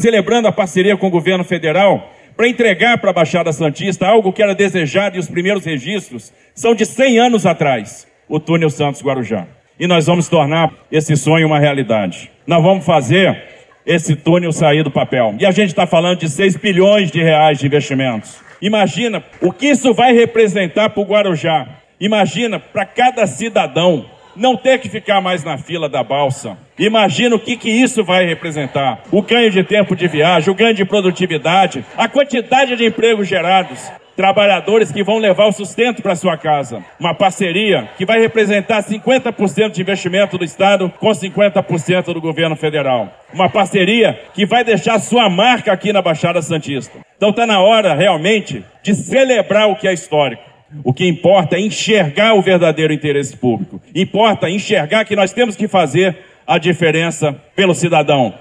celebrando a parceria com o governo federal para entregar para a Baixada Santista algo que era desejado e os primeiros registros são de 100 anos atrás, o túnel Santos Guarujá. E nós vamos tornar esse sonho uma realidade. Nós vamos fazer esse túnel sair do papel. E a gente está falando de 6 bilhões de reais de investimentos. Imagina o que isso vai representar para o Guarujá. Imagina para cada cidadão não ter que ficar mais na fila da balsa. Imagina o que, que isso vai representar. O ganho de tempo de viagem, o ganho de produtividade, a quantidade de empregos gerados, trabalhadores que vão levar o sustento para sua casa. Uma parceria que vai representar 50% de investimento do Estado com 50% do governo federal. Uma parceria que vai deixar sua marca aqui na Baixada Santista. Então está na hora realmente de celebrar o que é histórico. O que importa é enxergar o verdadeiro interesse público. Importa enxergar que nós temos que fazer a diferença pelo cidadão.